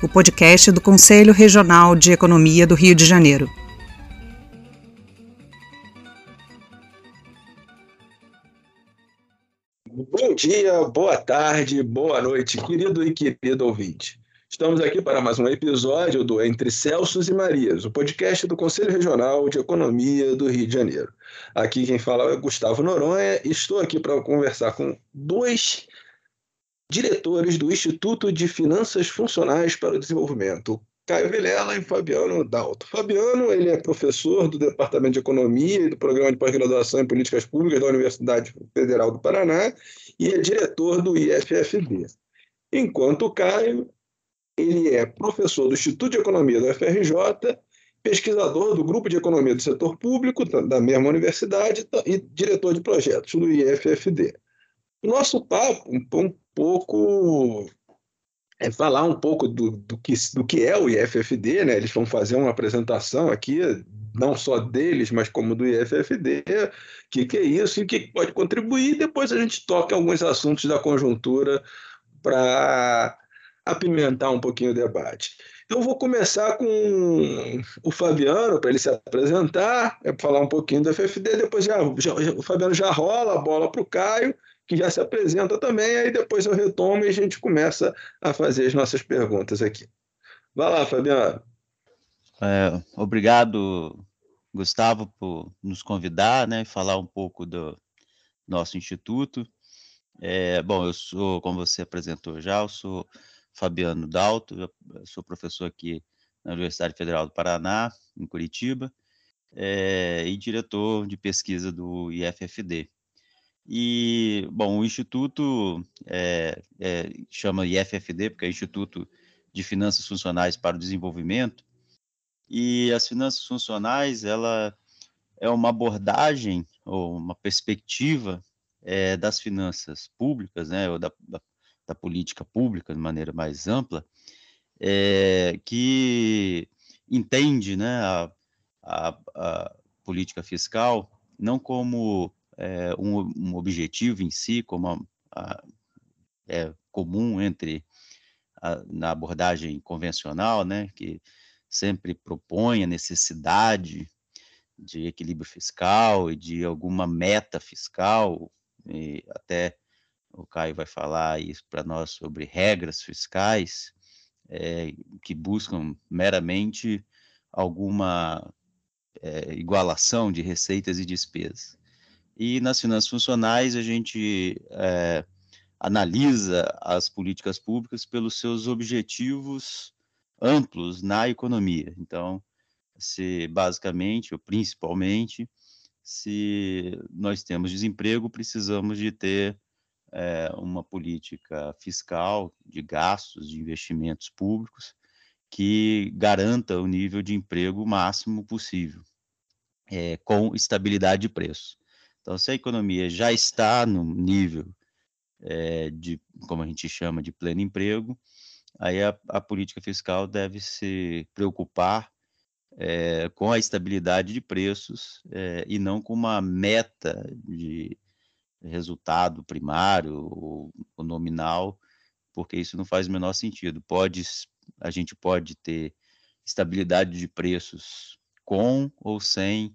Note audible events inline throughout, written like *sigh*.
o podcast do Conselho Regional de Economia do Rio de Janeiro. Bom dia, boa tarde, boa noite, querido e querido ouvinte. Estamos aqui para mais um episódio do Entre Celsos e Marias, o podcast do Conselho Regional de Economia do Rio de Janeiro. Aqui quem fala é Gustavo Noronha e estou aqui para conversar com dois diretores do Instituto de Finanças Funcionais para o Desenvolvimento, Caio Vilela e Fabiano Dalto. Fabiano, ele é professor do Departamento de Economia e do Programa de Pós-Graduação em Políticas Públicas da Universidade Federal do Paraná e é diretor do IFFB. Enquanto o Caio, ele é professor do Instituto de Economia da UFRJ, pesquisador do Grupo de Economia do Setor Público da mesma universidade e diretor de projetos do IFFD. Nosso papo um pouco é falar um pouco do, do, que, do que é o IFFD, né? Eles vão fazer uma apresentação aqui, não só deles, mas como do IFFD, o que, que é isso e o que pode contribuir. Depois a gente toca alguns assuntos da conjuntura para apimentar um pouquinho o debate. Eu vou começar com o Fabiano, para ele se apresentar, é falar um pouquinho do FFD, depois já, já, o Fabiano já rola a bola para o Caio, que já se apresenta também, aí depois eu retomo e a gente começa a fazer as nossas perguntas aqui. Vai lá, Fabiano. É, obrigado, Gustavo, por nos convidar, né, falar um pouco do nosso instituto. É, bom, eu sou, como você apresentou já, eu sou Fabiano Dalto, sou professor aqui na Universidade Federal do Paraná, em Curitiba, é, e diretor de pesquisa do IFFD. E, bom, o Instituto é, é, chama IFFD, porque é Instituto de Finanças Funcionais para o Desenvolvimento, e as finanças funcionais, ela é uma abordagem ou uma perspectiva é, das finanças públicas, né, ou da, da, da, política pública de maneira mais ampla, que entende né, a, a, a política fiscal não como é, um, um, objetivo em si, como a, a, é comum entre a, na abordagem convencional, né, que sempre propõe a necessidade de equilíbrio fiscal e de alguma meta fiscal, e até o Caio vai falar isso para nós sobre regras fiscais é, que buscam meramente alguma é, igualação de receitas e despesas. E nas finanças funcionais, a gente é, analisa as políticas públicas pelos seus objetivos amplos na economia. Então, se basicamente, ou principalmente, se nós temos desemprego, precisamos de ter é, uma política fiscal de gastos, de investimentos públicos, que garanta o nível de emprego máximo possível, é, com estabilidade de preço. Então, se a economia já está no nível é, de, como a gente chama, de pleno emprego, aí a, a política fiscal deve se preocupar é, com a estabilidade de preços é, e não com uma meta de resultado primário ou, ou, nominal, porque isso não faz o menor sentido. Pode, a gente pode ter estabilidade de preços com ou sem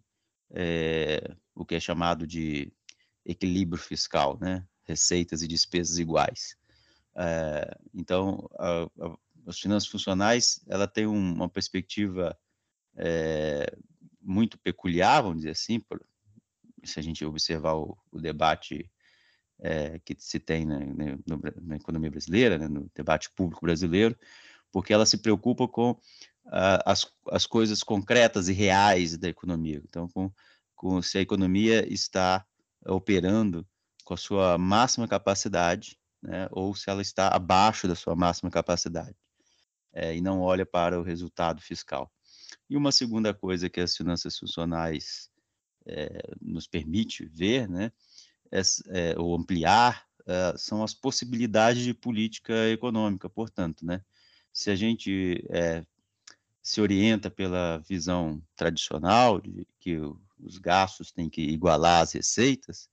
é, o que é chamado de equilíbrio fiscal, né? receitas e despesas iguais. É, então, a, a, as finanças funcionais, ela tem um, uma perspectiva é, muito peculiar, vamos dizer assim, por, se a gente observar o, o debate é, que se tem na, na, na economia brasileira, né, no debate público brasileiro, porque ela se preocupa com uh, as, as coisas concretas e reais da economia. Então, com com se a economia está operando com a sua máxima capacidade, né, ou se ela está abaixo da sua máxima capacidade. é, e não olha para o resultado fiscal. E uma segunda coisa que as finanças funcionais é, nos permite ver, né, é, ou ampliar, são as possibilidades de política econômica. Portanto, né, se a gente se orienta pela visão tradicional de que os gastos têm que igualar as receitas,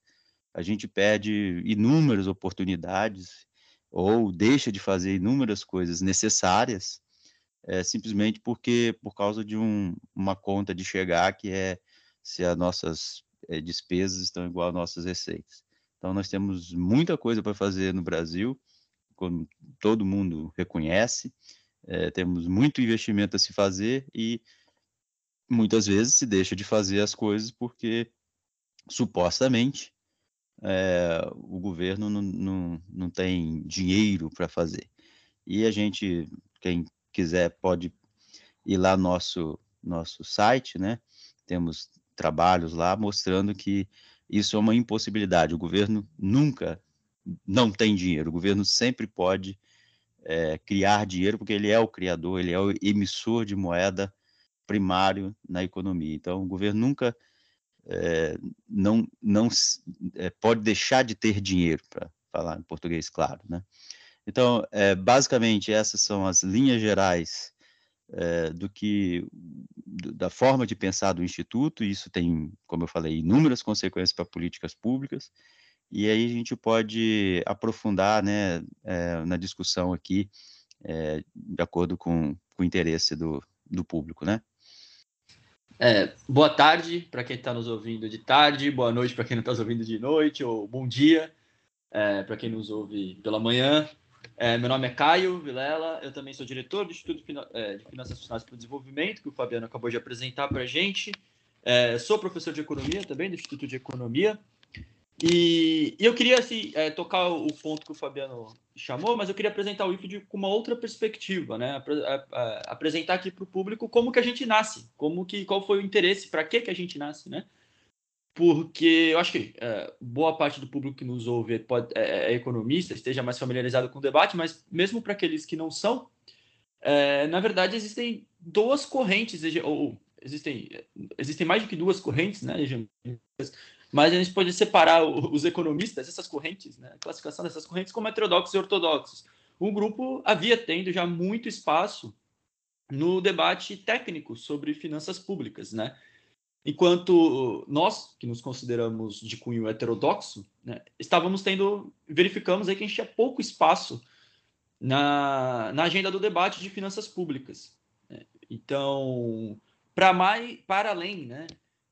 a gente perde inúmeras oportunidades ou deixa de fazer inúmeras coisas necessárias é, simplesmente porque por causa de um, uma conta de chegar que é se as nossas é, despesas estão igual às nossas receitas. Então nós temos muita coisa para fazer no Brasil, como todo mundo reconhece, é, temos muito investimento a se fazer e muitas vezes se deixa de fazer as coisas porque supostamente é, o governo não, não, não tem dinheiro para fazer. E a gente, quem quiser pode ir lá no nosso, nosso site, né? Temos trabalhos lá mostrando que isso é uma impossibilidade. O governo nunca não tem dinheiro, o governo sempre pode é, criar dinheiro, porque ele é o criador, ele é o emissor de moeda primário na economia. Então, o governo nunca é, não, não é, pode deixar de ter dinheiro, para falar em português claro, né? Então, é, basicamente, essas são as linhas gerais do que da forma de pensar do instituto. Isso tem, como eu falei, inúmeras consequências para políticas públicas. E aí a gente pode aprofundar, né, na discussão aqui, de acordo com, com o interesse do, do público, né? É, boa tarde para quem está nos ouvindo de tarde, boa noite para quem não está nos ouvindo de noite, ou bom dia é, para quem nos ouve pela manhã. É, meu nome é Caio Vilela, eu também sou diretor do Instituto é, de Finanças Funcionais para o Desenvolvimento, que o Fabiano acabou de apresentar para a gente. É, sou professor de Economia também, do Instituto de Economia. E, e eu queria assim, é, tocar o ponto que o Fabiano chamou, mas eu queria apresentar o IFD com uma outra perspectiva, né? Apre, a, a, apresentar aqui para o público como que a gente nasce, como que, qual foi o interesse, para que, que a gente nasce, né? porque eu acho que é, boa parte do público que nos ouve pode, é, é, economista, esteja mais familiarizado com o debate, mas mesmo para aqueles que não são, é, na verdade existem duas correntes, ou existem, existem mais do que duas correntes, né, mas a gente pode separar os economistas, essas correntes, né, a classificação dessas correntes como heterodoxos e ortodoxos. O grupo havia tendo já muito espaço no debate técnico sobre finanças públicas, né? Enquanto nós, que nos consideramos de cunho heterodoxo, né, estávamos tendo, verificamos aí que a gente tinha pouco espaço na, na agenda do debate de finanças públicas. Né? Então, para mais, para além né,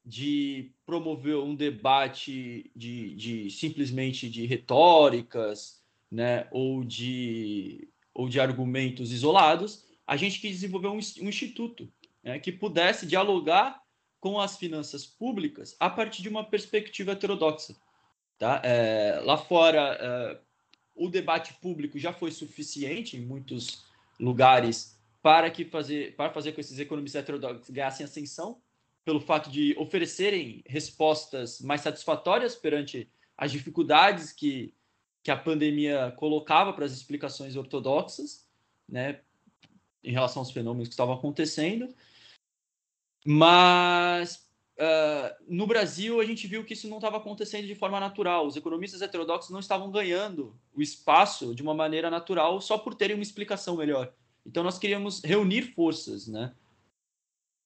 de promover um debate de, de simplesmente de retóricas né, ou, de, ou de argumentos isolados, a gente quis desenvolver um, um instituto né, que pudesse dialogar com as finanças públicas a partir de uma perspectiva heterodoxa. Tá? É, lá fora, é, o debate público já foi suficiente em muitos lugares para que fazer para fazer com que esses economistas heterodoxos ganhassem ascensão pelo fato de oferecerem respostas mais satisfatórias perante as dificuldades que, que a pandemia colocava para as explicações ortodoxas, né, em relação aos fenômenos que estavam acontecendo. Mas uh, no Brasil a gente viu que isso não estava acontecendo de forma natural. Os economistas heterodoxos não estavam ganhando o espaço de uma maneira natural só por terem uma explicação melhor. Então nós queríamos reunir forças, né?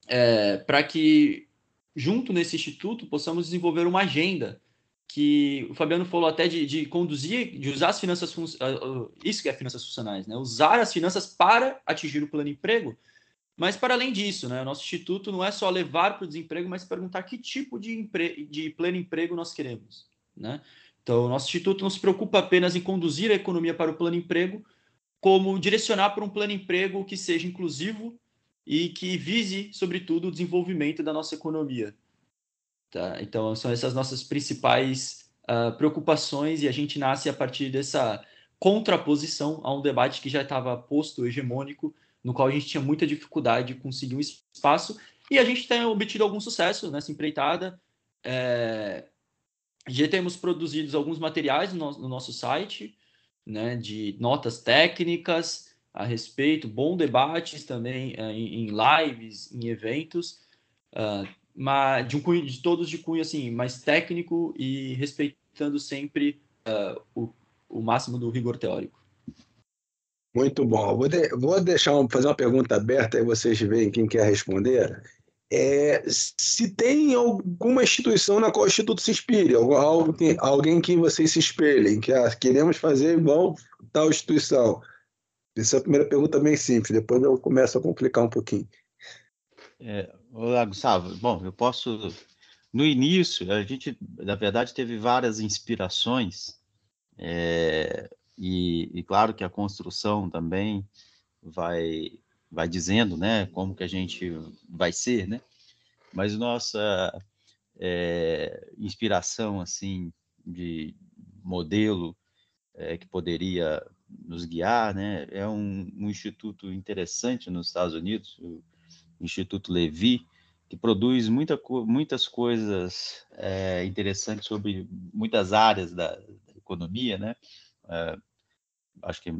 É, para que junto nesse instituto possamos desenvolver uma agenda que o Fabiano falou até de, de conduzir, de usar as finanças, isso que é finanças funcionais, né? Usar as finanças para atingir o plano emprego, mas, para além disso, né, o nosso instituto não é só levar para o desemprego, mas perguntar que tipo de, empre... de pleno emprego nós queremos. Né? Então, o nosso instituto não se preocupa apenas em conduzir a economia para o plano emprego, como direcionar para um plano emprego que seja inclusivo e que vise, sobretudo, o desenvolvimento da nossa economia. Tá? Então, são essas nossas principais uh, preocupações e a gente nasce a partir dessa contraposição a um debate que já estava posto, hegemônico, no qual a gente tinha muita dificuldade de conseguir um espaço, e a gente tem obtido algum sucesso nessa empreitada. É, já temos produzido alguns materiais no, no nosso site, né, de notas técnicas, a respeito, bons debates também uh, em, em, lives, em eventos, uh, mas de, um cunho, de todos de cunho assim mais técnico e respeitando sempre uh, o, o máximo do rigor teórico. Muito bom. Vou, de, vou deixar um, fazer uma pergunta aberta e vocês veem quem quer responder. É, se tem alguma instituição na qual o Instituto se inspire, alguém, alguém que vocês se espelhem, que ah, queremos fazer igual tal instituição. Essa é a primeira pergunta bem simples, depois eu começo a complicar um pouquinho. É, olá, Gustavo. Bom, eu posso. No início, a gente, na verdade, teve várias inspirações, é, e, e, claro que a construção também vai, vai dizendo, né, como que a gente vai ser, né? Mas nossa é, inspiração, assim, de modelo é, que poderia nos guiar, né? É um, um, instituto interessante nos Estados Unidos, o Instituto Levi, que produz muita, muitas coisas é, interessantes sobre muitas áreas da, da economia, né? É, acho que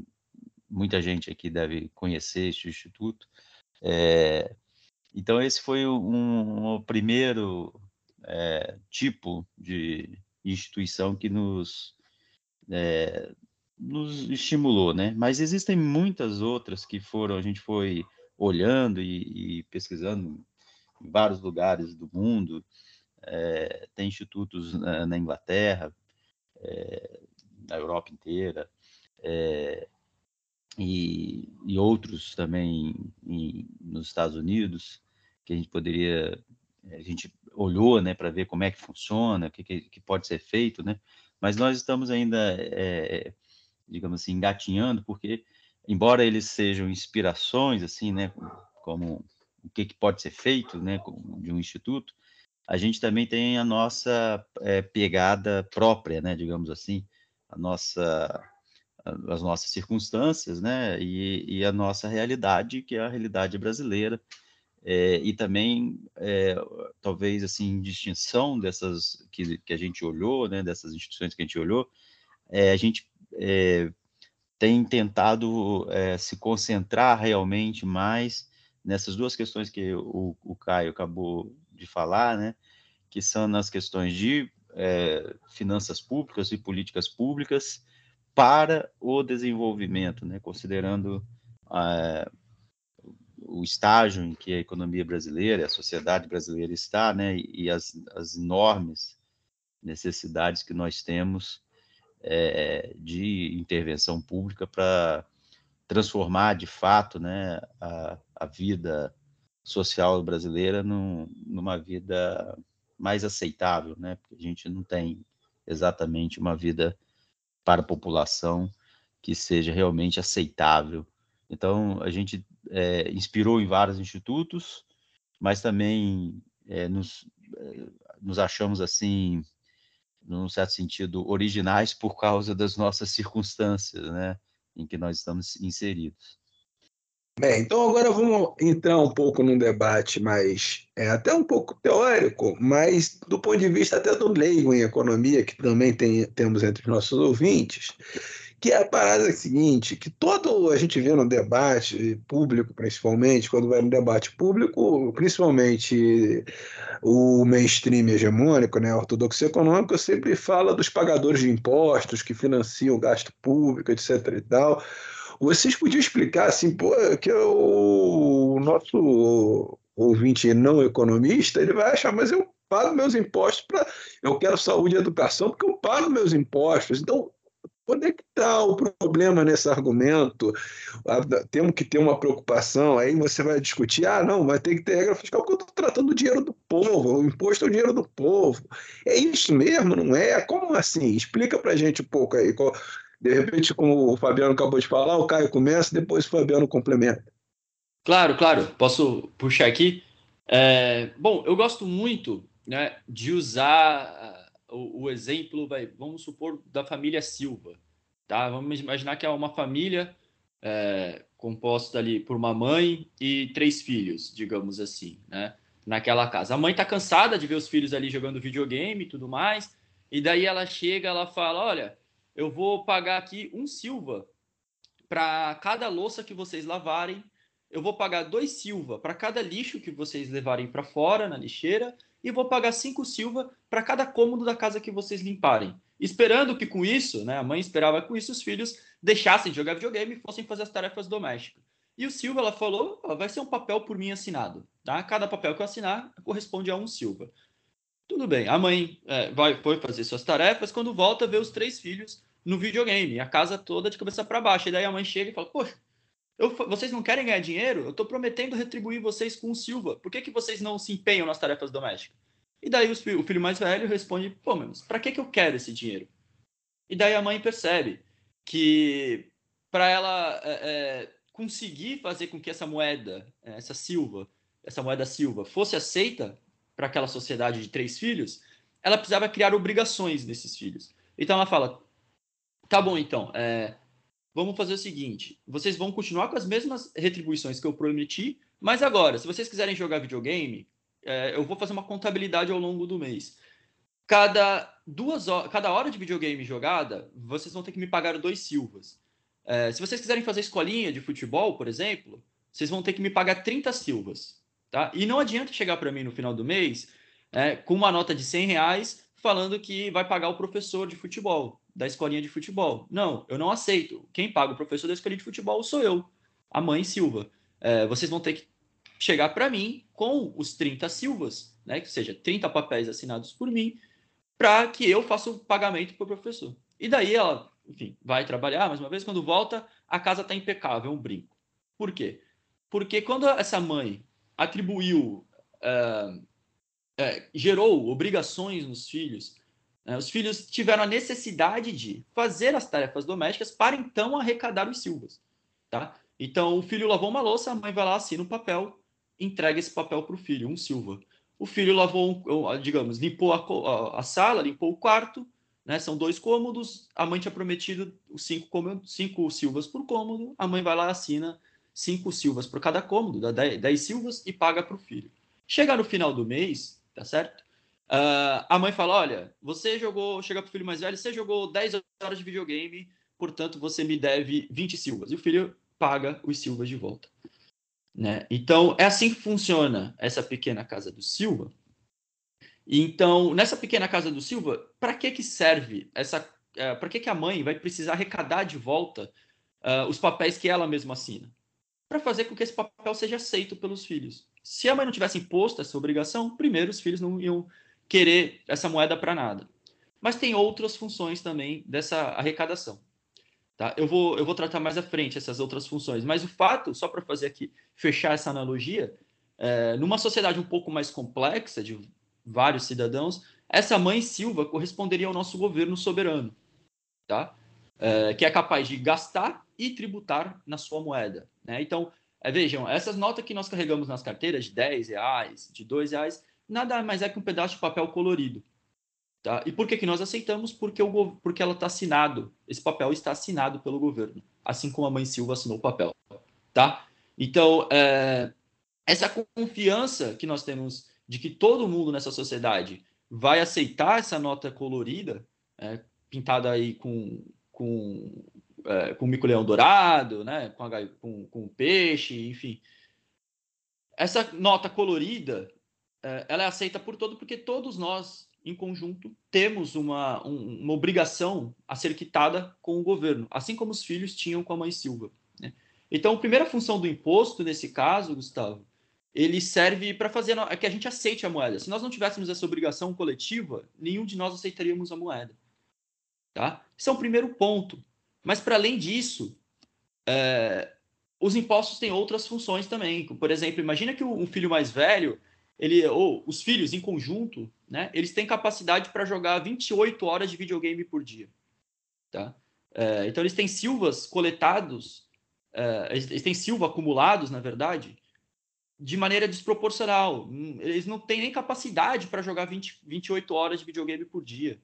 muita gente aqui deve conhecer este instituto. É, então esse foi um, um primeiro é, tipo de instituição que nos é, nos estimulou, né? Mas existem muitas outras que foram, a gente foi olhando e, e pesquisando em vários lugares do mundo. É, tem institutos na, na Inglaterra, é, na Europa inteira, é, e, e, outros também em, nos Estados Unidos, que a gente poderia, a gente olhou, né, para ver como é que funciona, o que, que, que, pode ser feito, né? Mas nós estamos ainda é, digamos assim, engatinhando, porque, embora eles sejam inspirações, assim, né, como o que, que pode ser feito, né, de um instituto, a gente também tem a nossa é, pegada própria, né, digamos assim, a nossa, as nossas circunstâncias, né, e, e a nossa realidade, que é a realidade brasileira, é, e também, é, talvez, assim, distinção dessas que, que a gente olhou, né, dessas instituições que a gente olhou, é, a gente é, tem tentado é, se concentrar realmente mais nessas duas questões que o, o Caio acabou de falar, né, que são nas questões de é, finanças públicas e políticas públicas para o desenvolvimento, né, considerando o estágio em que a economia brasileira, a sociedade brasileira está, né, e as, as enormes necessidades que nós temos é, de intervenção pública para transformar de fato né, a, a vida social brasileira num, numa vida mais aceitável, né? Porque a gente não tem exatamente uma vida para a população que seja realmente aceitável. Então, a gente é, inspirou em vários institutos, mas também é, nos, é, nos achamos assim num certo sentido, originais por causa das nossas circunstâncias, né, em que nós estamos inseridos. Bem, então agora vamos entrar um pouco num debate mais, é, até um pouco teórico, mas do ponto de vista até do leigo em economia, que também tem, temos entre os nossos ouvintes, que é a parada seguinte, que todo a gente vê no debate público, principalmente, quando vai no debate público, principalmente o mainstream hegemônico, né, a ortodoxia econômica, sempre fala dos pagadores de impostos que financiam o gasto público, etc e tal. Vocês podiam explicar assim, pô, que o nosso ouvinte não economista, ele vai achar, mas eu pago meus impostos para. Eu quero saúde e educação porque eu pago meus impostos. Então, Onde é que está o problema nesse argumento? Ah, temos que ter uma preocupação, aí você vai discutir, ah, não, vai ter que ter regra fiscal, porque eu estou tratando do dinheiro do povo, o imposto é o dinheiro do povo. É isso mesmo, não é? Como assim? Explica para a gente um pouco aí. De repente, como o Fabiano acabou de falar, o Caio começa, depois o Fabiano complementa. Claro, claro, posso puxar aqui. É, bom, eu gosto muito né, de usar o, o exemplo, vai, vamos supor, da família Silva. Tá? Vamos imaginar que é uma família é, composta ali por uma mãe e três filhos, digamos assim, né? naquela casa. A mãe está cansada de ver os filhos ali jogando videogame e tudo mais, e daí ela chega, ela fala, olha, eu vou pagar aqui um Silva para cada louça que vocês lavarem, eu vou pagar dois Silva para cada lixo que vocês levarem para fora na lixeira e vou pagar cinco Silva para cada cômodo da casa que vocês limparem. Esperando que com isso, né, a mãe esperava que com isso os filhos deixassem de jogar videogame e fossem fazer as tarefas domésticas. E o Silva, ela falou, vai ser um papel por mim assinado, tá? Cada papel que eu assinar corresponde a um Silva. Tudo bem, a mãe é, vai foi fazer suas tarefas, quando volta vê os três filhos no videogame, a casa toda de cabeça para baixo. E daí a mãe chega e fala, poxa, eu, vocês não querem ganhar dinheiro? Eu estou prometendo retribuir vocês com o Silva. Por que, que vocês não se empenham nas tarefas domésticas? E daí o filho mais velho responde, pô, mas para que, que eu quero esse dinheiro? E daí a mãe percebe que para ela é, é, conseguir fazer com que essa moeda, é, essa Silva, essa moeda Silva, fosse aceita para aquela sociedade de três filhos, ela precisava criar obrigações desses filhos. Então ela fala: tá bom, então, é, vamos fazer o seguinte: vocês vão continuar com as mesmas retribuições que eu prometi, mas agora, se vocês quiserem jogar videogame, é, eu vou fazer uma contabilidade ao longo do mês. Cada duas horas, cada hora de videogame jogada, vocês vão ter que me pagar dois silvas. É, se vocês quiserem fazer escolinha de futebol, por exemplo, vocês vão ter que me pagar 30 silvas. Tá? E não adianta chegar para mim no final do mês é, com uma nota de 100 reais falando que vai pagar o professor de futebol, da escolinha de futebol. Não, eu não aceito. Quem paga o professor da escolinha de futebol sou eu, a mãe Silva. É, vocês vão ter que chegar para mim com os 30 Silvas, né? que seja 30 papéis assinados por mim, para que eu faça o pagamento para o professor. E daí ela enfim, vai trabalhar mais uma vez, quando volta, a casa está impecável, é um brinco. Por quê? Porque quando essa mãe atribuiu, uh, uh, gerou obrigações nos filhos, os filhos tiveram a necessidade de fazer as tarefas domésticas para então arrecadar os silvas. Tá? Então, o filho lavou uma louça, a mãe vai lá, assina um papel, entrega esse papel para o filho, um silva. O filho lavou, um, digamos, limpou a, a, sala, limpou o quarto, né? São dois cômodos, a mãe tinha prometido cinco, cinco silvas por cômodo, a mãe vai lá assina cinco silvas por cada cômodo, dá 10, 10 silvas e paga para o filho. Chega no final do mês, tá certo? Uh, a mãe fala: Olha, você jogou, chega para o filho mais velho, você jogou 10 horas de videogame, portanto você me deve 20 silvas. E o filho paga os silvas de volta. Né? Então, é assim que funciona essa pequena casa do Silva. Então, nessa pequena casa do Silva, para que que serve essa? Uh, é, para que que a mãe vai precisar arrecadar de volta uh, os papéis que ela mesma assina? Para fazer com que esse papel seja aceito pelos filhos. Se a mãe não tivesse imposto essa obrigação, primeiro os filhos não iam querer essa moeda para nada. Mas tem outras funções também dessa arrecadação. Tá? Eu, vou, eu vou tratar mais à frente essas outras funções. Mas o fato, só para fazer aqui, fechar essa analogia, é, numa sociedade um pouco mais complexa, de vários cidadãos, essa mãe Silva corresponderia ao nosso governo soberano, tá? É, que é capaz de gastar e tributar na sua moeda. Né? Então, é, vejam, essas notas que nós carregamos nas carteiras de 10 reais, de 2 reais, nada mais é que um pedaço de papel colorido. Tá? E por que, que nós aceitamos? Porque, o, porque ela está assinado, esse papel está assinado pelo governo, assim como a mãe Silva assinou o papel. Tá? Então, é, essa confiança que nós temos de que todo mundo nessa sociedade vai aceitar essa nota colorida, é, pintada aí com, com, é, com mico-leão dourado, né, com, com, com peixe, enfim. Essa nota colorida, ela é aceita por todo, porque todos nós, em conjunto, temos uma, um, uma obrigação a ser quitada com o governo, assim como os filhos tinham com a mãe Silva. Né? Então, a primeira função do imposto, nesse caso, Gustavo, ele serve para fazer que a gente aceite a moeda. Se nós não tivéssemos essa obrigação coletiva, nenhum de nós aceitaríamos a moeda. Tá? Esse é o primeiro ponto. Mas, para além disso, é, os impostos têm outras funções também. Por exemplo, imagina que um filho mais velho, ele, ou os filhos em conjunto, né, eles têm capacidade para jogar 28 horas de videogame por dia. Tá? É, então, eles têm silvas coletados, é, eles têm silva acumulados, na verdade, de maneira desproporcional. Eles não têm nem capacidade para jogar 20, 28 horas de videogame por dia.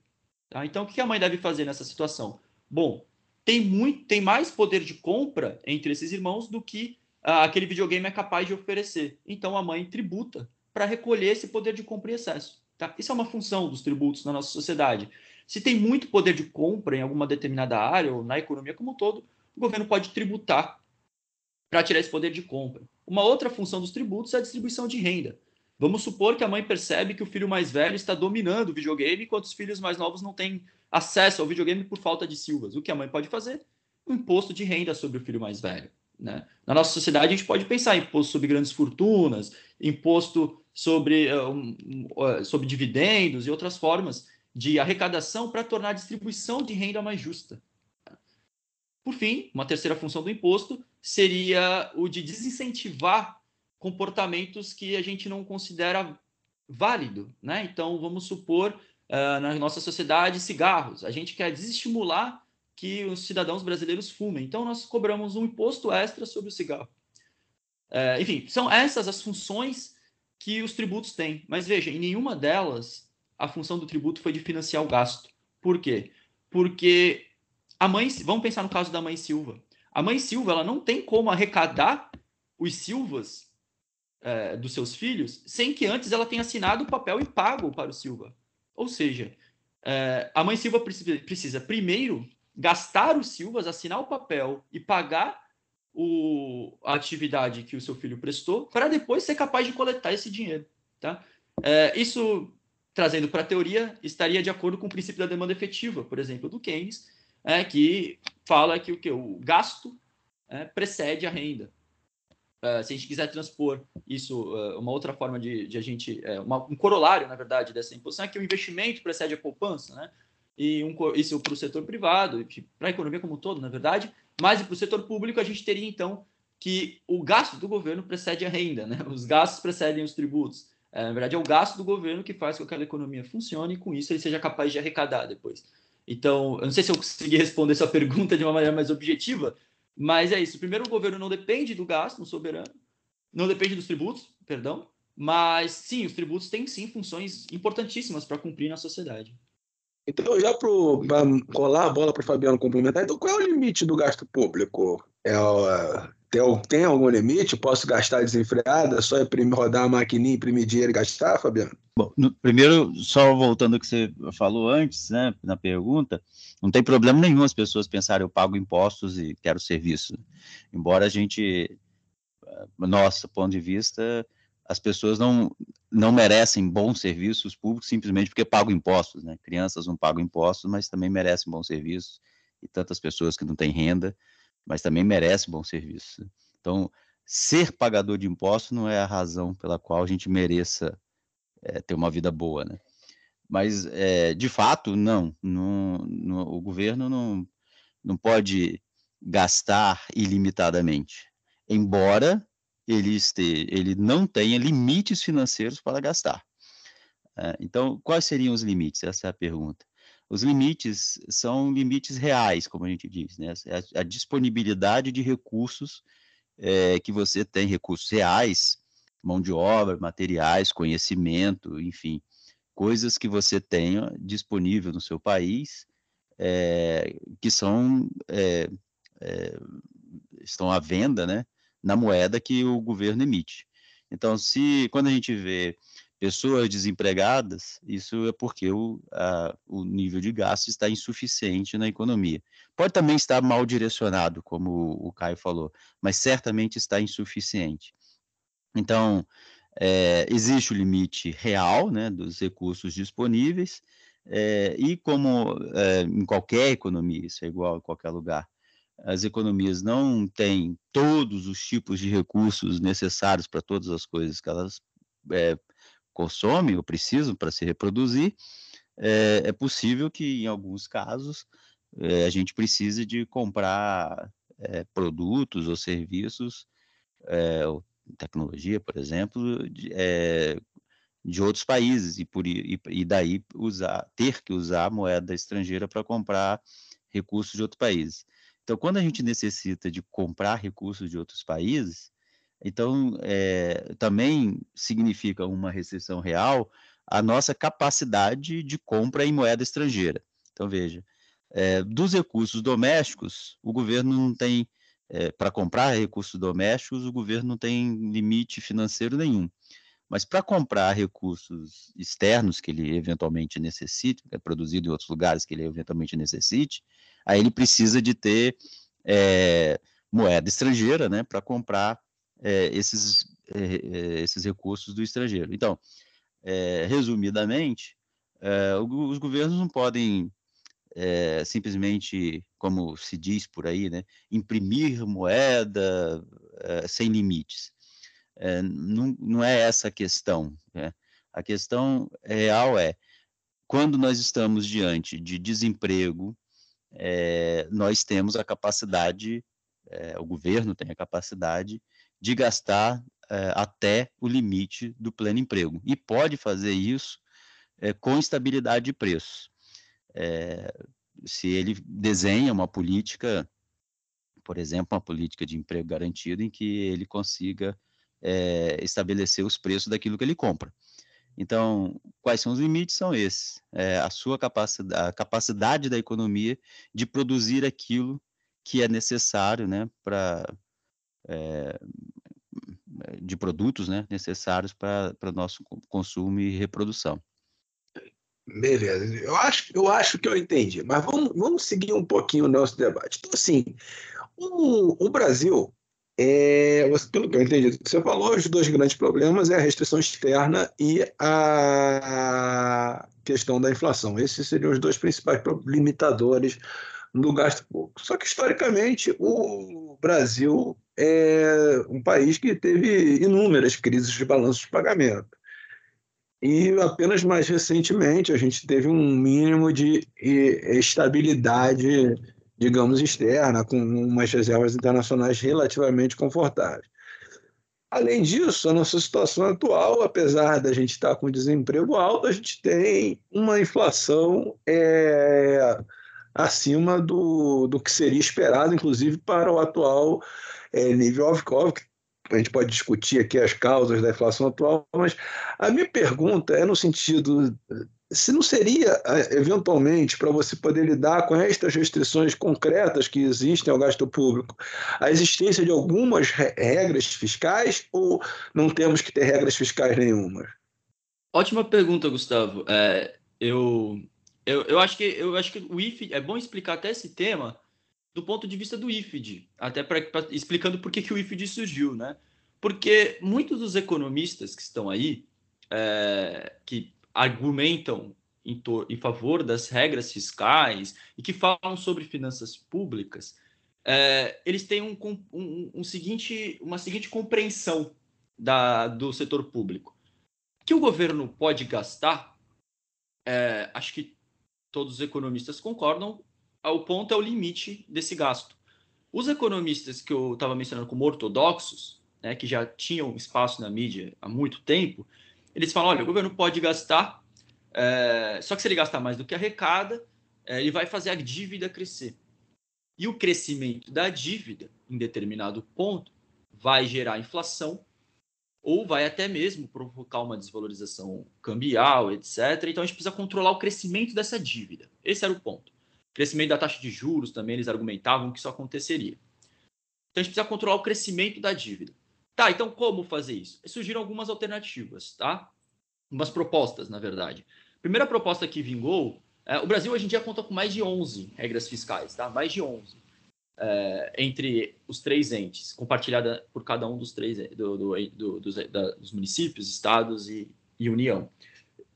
Tá? Então, o que a mãe deve fazer nessa situação? Bom, tem, muito, tem mais poder de compra entre esses irmãos do que ah, aquele videogame é capaz de oferecer. Então, a mãe tributa para recolher esse poder de compra em excesso. Tá? Isso é uma função dos tributos na nossa sociedade. Se tem muito poder de compra em alguma determinada área ou na economia como um todo, o governo pode tributar para tirar esse poder de compra. Uma outra função dos tributos é a distribuição de renda. Vamos supor que a mãe percebe que o filho mais velho está dominando o videogame, enquanto os filhos mais novos não têm acesso ao videogame por falta de silvas. O que a mãe pode fazer? Um imposto de renda sobre o filho mais velho. Né? Na nossa sociedade, a gente pode pensar em imposto sobre grandes fortunas, imposto sobre, uh, sobre dividendos e outras formas de arrecadação para tornar a distribuição de renda mais justa. Por fim, uma terceira função do imposto seria o de desincentivar comportamentos que a gente não considera válido. Né? Então, vamos supor, uh, na nossa sociedade, cigarros. A gente quer desestimular que os cidadãos brasileiros fumem. Então, nós cobramos um imposto extra sobre o cigarro. Uh, enfim, são essas as funções que os tributos têm. Mas veja, em nenhuma delas a função do tributo foi de financiar o gasto. Por quê? Porque a mãe, vamos pensar no caso da mãe Silva. A mãe Silva, ela não tem como arrecadar os Silvas é, dos seus filhos sem que antes ela tenha assinado o papel e pago para o Silva. Ou seja, é, a mãe Silva precisa, precisa, primeiro gastar os Silvas, assinar o papel e pagar o, a atividade que o seu filho prestou, para depois ser capaz de coletar esse dinheiro. Tá? É, isso, trazendo para a teoria, estaria de acordo com o princípio da demanda efetiva, por exemplo, do Keynes, é, que fala que o, que, o gasto é, precede a renda. Uh, se a gente quiser transpor isso, uh, uma outra forma de, de a gente, uh, uma, um corolário, na verdade, dessa imposição é que o investimento precede a poupança, né? E um, isso para o setor privado, para a economia como um todo, na verdade, mas para o setor público a gente teria, então, que o gasto do governo precede a renda, né? Os gastos precedem os tributos. É, na verdade, é o gasto do governo que faz com que aquela economia funcione e, com isso, ele seja capaz de arrecadar depois. Então, eu não sei se eu consegui responder sua *laughs* pergunta de uma maneira mais objetiva, mas é isso. Primeiro, o governo não depende do gasto no soberano, não depende dos tributos, perdão, mas sim, os tributos têm sim funções importantíssimas para cumprir na sociedade. Então, já para colar a bola para o Fabiano complementar, então qual é o limite do gasto público? É, tem, tem algum limite? Posso gastar desenfreada? Só rodar a maquininha, imprimir dinheiro e gastar, Fabiano? Bom, no, primeiro, só voltando ao que você falou antes, né, na pergunta, não tem problema nenhum as pessoas pensarem eu pago impostos e quero serviço. Embora a gente, eh, nosso ponto de vista, as pessoas não, não merecem bons serviços públicos simplesmente porque pagam impostos, né? Crianças não pagam impostos, mas também merecem bons serviços, e tantas pessoas que não têm renda, mas também merecem bons serviços. Então, ser pagador de impostos não é a razão pela qual a gente mereça é, ter uma vida boa, né? Mas, é, de fato, não, não, não, o governo não, não pode gastar ilimitadamente, embora ele, este, ele não tenha limites financeiros para gastar. É, então, quais seriam os limites? Essa é a pergunta. Os limites são limites reais, como a gente diz, né? A, a disponibilidade de recursos é, que você tem, recursos reais, mão de obra, materiais, conhecimento, enfim, coisas que você tenha disponível no seu país, é, que são é, é, estão à venda, né, na moeda que o governo emite. Então, se quando a gente vê pessoas desempregadas, isso é porque o, a, o nível de gasto está insuficiente na economia. Pode também estar mal direcionado, como o Caio falou, mas certamente está insuficiente. Então, é, existe o limite real né, dos recursos disponíveis, é, e como é, em qualquer economia, isso é igual em qualquer lugar, as economias não têm todos os tipos de recursos necessários para todas as coisas que elas consomem ou precisam para se reproduzir, é, possível que, em alguns casos, a gente precise de comprar produtos ou serviços tecnologia, por exemplo, de, é, de outros países e por e, e daí usar ter que usar a moeda estrangeira para comprar recursos de outros países. Então, quando a gente necessita de comprar recursos de outros países, então é, também significa uma restrição real a nossa capacidade de compra em moeda estrangeira. Então, veja, é, dos recursos domésticos, o governo não tem é, para comprar recursos domésticos, o governo não tem limite financeiro nenhum. Mas para comprar recursos externos que ele eventualmente necessite, é produzido em outros lugares que ele eventualmente necessite, aí ele precisa de ter é, moeda estrangeira, né, para comprar é, esses, é, é, esses recursos do estrangeiro. Então, é, resumidamente, é, os governos não podem simplesmente, como se diz por aí, né, imprimir moeda sem limites. Não, não, é essa a questão. Né? A questão real é quando nós estamos diante de desemprego, é, nós temos a capacidade, é, o governo tem a capacidade de gastar é, até o limite do pleno emprego. E pode fazer isso com estabilidade de preços. se ele desenha uma política, por exemplo, uma política de emprego garantido, em que ele consiga estabelecer os preços daquilo que ele compra. Então, quais são os limites? São esses. É, a sua capacidade, a capacidade da economia de produzir aquilo que é necessário né, para é, de produtos né, necessários para nosso consumo e reprodução. Beleza, eu acho, eu acho que eu entendi, mas vamos, vamos seguir um pouquinho o nosso debate. Então, assim, o, o Brasil é, pelo que eu entendi que você falou, os dois grandes problemas é a restrição externa e a questão da inflação. Esses seriam os dois principais limitadores do gasto público. Só que, historicamente, o Brasil é um país que teve inúmeras crises de balanço de pagamento. E apenas mais recentemente a gente teve um mínimo de estabilidade digamos, externa, com umas reservas internacionais relativamente confortáveis. Além disso, a nossa situação atual, apesar da gente estar com desemprego alto, a gente tem uma inflação é, acima do, do que seria esperado, inclusive para o atual é, nível off-COVID. A gente pode discutir aqui as causas da inflação atual, mas a minha pergunta é no sentido se não seria, eventualmente, para você poder lidar com estas restrições concretas que existem ao gasto público, a existência de algumas regras fiscais ou não temos que ter regras fiscais nenhuma? Ótima pergunta, Gustavo. É, eu, eu, eu, acho que, eu acho que o IFID, é bom explicar até esse tema do ponto de vista do IFID, até explicando por que, que o IFID surgiu, né? Porque muitos dos economistas que estão aí, é, que argumentam em, em, favor das regras fiscais e que falam sobre finanças públicas, é, eles têm um, um, um, seguinte, uma seguinte compreensão da, do setor público. Que o governo pode gastar, é, acho que todos os economistas concordam, o ponto é o limite desse gasto. Os economistas que eu estava mencionando como ortodoxos, né, que já tinham espaço na mídia há muito tempo, eles falam: olha, o governo pode gastar, é, só que se ele gastar mais do que arrecada, é, ele vai fazer a dívida crescer. E o crescimento da dívida, em determinado ponto, vai gerar inflação ou vai até mesmo provocar uma desvalorização cambial, etc. Então a gente precisa controlar o crescimento dessa dívida. Esse era o ponto. crescimento da taxa de juros também eles argumentavam que isso aconteceria. Então a gente precisa controlar o crescimento da dívida. Tá, então como fazer isso? Surgiram algumas alternativas, tá? Umas propostas, na verdade. Primeira proposta que vingou, é, o Brasil hoje em dia conta com mais de 11 regras fiscais, tá? Mais de 11. É, entre os três entes, compartilhada por cada um dos três do, do, do, dos, da, dos, municípios, estados e, e União.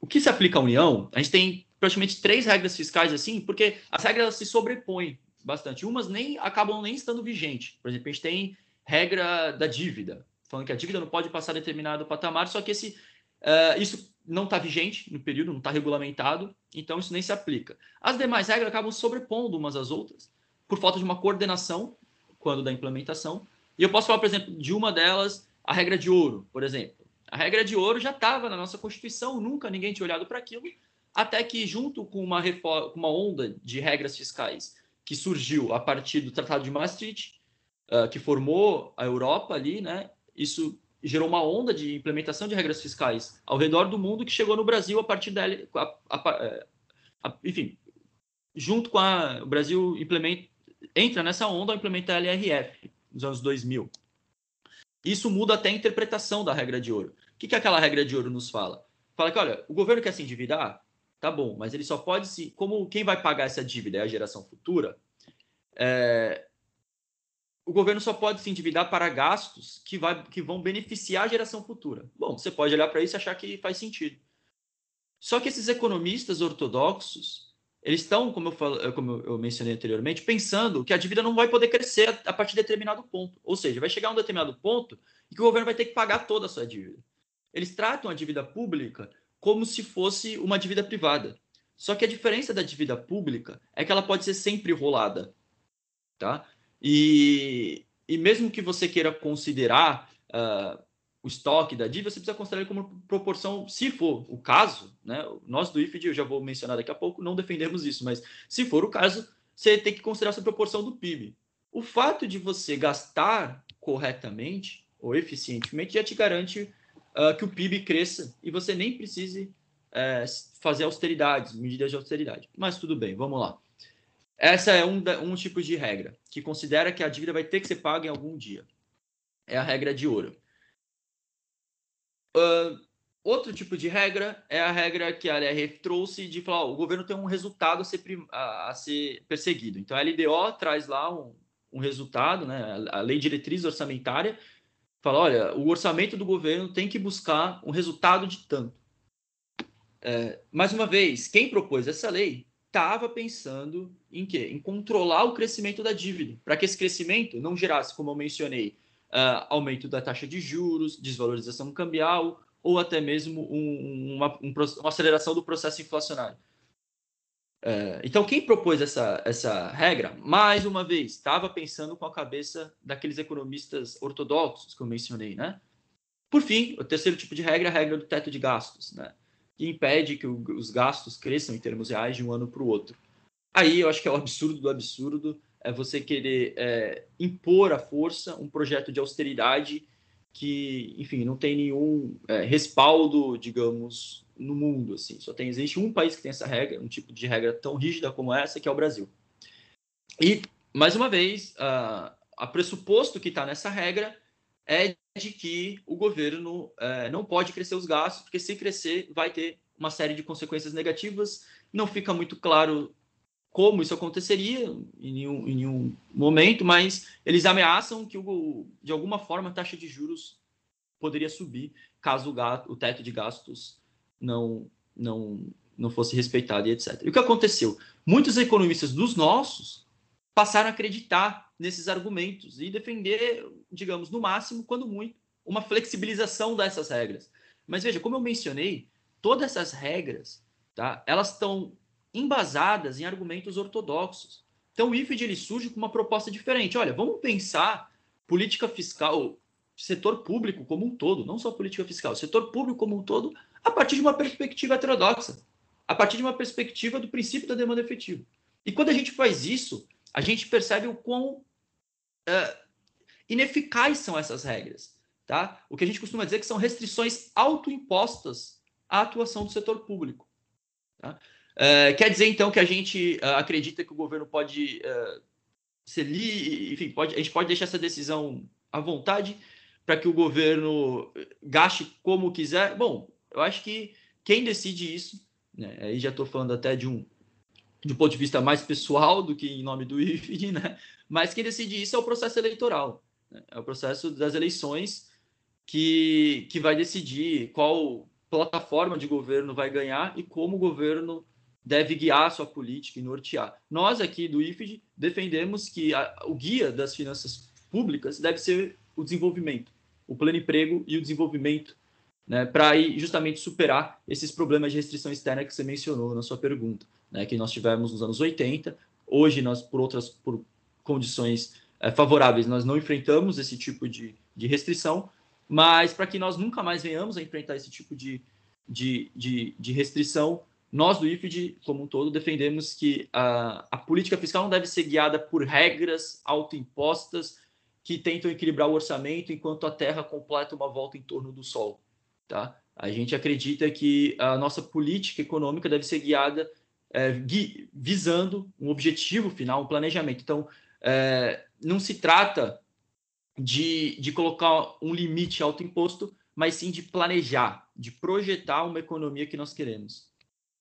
O que se aplica à União, a gente tem praticamente três regras fiscais assim, porque as regras se sobrepõem bastante. Umas nem acabam nem estando vigentes. Por exemplo, a gente tem regra da dívida falando que a dívida não pode passar determinado patamar, só que esse, uh, isso não está vigente no período, não está regulamentado, então isso nem se aplica. As demais regras acabam sobrepondo umas às outras, por falta de uma coordenação quando da implementação. E eu posso falar, por exemplo, de uma delas, a regra de ouro, por exemplo. A regra de ouro já estava na nossa Constituição, nunca ninguém tinha olhado para aquilo, até que, junto com uma, reforma, uma onda de regras fiscais que surgiu a partir do Tratado de Maastricht, uh, que formou a Europa ali, né, isso gerou uma onda de implementação de regras fiscais ao redor do mundo que chegou no Brasil a partir da. A, a, a, enfim, junto com a. O Brasil implementa, entra nessa onda ao implementar a LRF nos anos 2000. Isso muda até a interpretação da regra de ouro. O que, que aquela regra de ouro nos fala? Fala que, olha, o governo quer se endividar, tá bom, mas ele só pode se. Como quem vai pagar essa dívida é a geração futura, é, o governo só pode se endividar para gastos que, vai, que vão beneficiar a geração futura. Bom, você pode olhar para isso e achar que faz sentido. Só que esses economistas ortodoxos, eles estão, como eu, falo, como eu mencionei anteriormente, pensando que a dívida não vai poder crescer a partir de determinado ponto. Ou seja, vai chegar a um determinado ponto e que o governo vai ter que pagar toda a sua dívida. Eles tratam a dívida pública como se fosse uma dívida privada. Só que a diferença da dívida pública é que ela pode ser sempre rolada. Tá? E, e mesmo que você queira considerar uh, o estoque da dívida, você precisa considerar como proporção, se for o caso, né? Nós do IFID, eu já vou mencionar daqui a pouco, não defendemos isso, mas se for o caso, você tem que considerar essa proporção do PIB. O fato de você gastar corretamente ou eficientemente já te garante uh, que o PIB cresça e você nem precise uh, fazer austeridades, medidas de austeridade. Mas tudo bem, vamos lá. Essa é um, um tipo de regra que considera que a dívida vai ter que ser paga em algum dia. É a regra de ouro. Uh, outro tipo de regra é a regra que a LRF trouxe de falar: ó, o governo tem um resultado a ser, a ser perseguido. Então a LDO traz lá um, um resultado, né, a lei diretriz orçamentária, fala: olha, o orçamento do governo tem que buscar um resultado de tanto. É, mais uma vez, quem propôs essa lei estava pensando em quê? Em controlar o crescimento da dívida, para que esse crescimento não gerasse, como eu mencionei, uh, aumento da taxa de juros, desvalorização cambial ou até mesmo um, uma, um, uma, aceleração do processo inflacionário. Uh, então, quem propôs essa, essa regra, mais uma vez, estava pensando com a cabeça daqueles economistas ortodoxos que eu mencionei, né? Por fim, o terceiro tipo de regra é a regra do teto de gastos, né? Que impede que o, os gastos cresçam em termos reais de um ano para o outro. Aí eu acho que é o absurdo do absurdo é você querer é, impor à força um projeto de austeridade que, enfim, não tem nenhum é, respaldo, digamos, no mundo. Assim. Só tem existe um país que tem essa regra, um tipo de regra tão rígida como essa, que é o Brasil. E, mais uma vez, a, a pressuposto que está nessa regra é de que o governo é, não pode crescer os gastos, porque se crescer vai ter uma série de consequências negativas. Não fica muito claro como isso aconteceria em nenhum, em nenhum momento, mas eles ameaçam que, o, de alguma forma, a taxa de juros poderia subir caso o, gato, o teto de gastos não, não, não fosse respeitado e etc. E o que aconteceu? Muitos economistas dos nossos passaram a acreditar nesses argumentos e defender, digamos, no máximo, quando muito, uma flexibilização dessas regras. Mas veja, como eu mencionei, todas essas regras, tá, elas estão embasadas em argumentos ortodoxos. Então o IFID ele surge com uma proposta diferente. Olha, vamos pensar política fiscal, setor público como um todo, não só política fiscal, setor público como um todo, a partir de uma perspectiva heterodoxa, a partir de uma perspectiva do princípio da demanda efetiva. E quando a gente faz isso, a gente percebe o quão uh, ineficazes são essas regras. Tá? O que a gente costuma dizer que são restrições autoimpostas à atuação do setor público. Tá? Uh, quer dizer, então, que a gente uh, acredita que o governo pode uh, ser li... enfim, pode, a gente pode deixar essa decisão à vontade para que o governo gaste como quiser? Bom, eu acho que quem decide isso, né, aí já estou falando até de um, de um ponto de vista mais pessoal do que em nome do *laughs* IFID, né? Mas quem decide isso é o processo eleitoral. Né? É o processo das eleições que, que vai decidir qual plataforma de governo vai ganhar e como o governo deve guiar a sua política e nortear. Nós aqui do IFID defendemos que a, o guia das finanças públicas deve ser o desenvolvimento, o pleno emprego e o desenvolvimento, né, para justamente superar esses problemas de restrição externa que você mencionou na sua pergunta, né, que nós tivemos nos anos 80. Hoje, nós, por outras por condições é, favoráveis, nós não enfrentamos esse tipo de, de restrição, mas para que nós nunca mais venhamos a enfrentar esse tipo de, de, de, de restrição, nós do IFID, como um todo, defendemos que a, a política fiscal não deve ser guiada por regras autoimpostas que tentam equilibrar o orçamento enquanto a Terra completa uma volta em torno do Sol. Tá? A gente acredita que a nossa política econômica deve ser guiada é, gui, visando um objetivo final, um planejamento. Então, é, não se trata de, de colocar um limite autoimposto, mas sim de planejar, de projetar uma economia que nós queremos.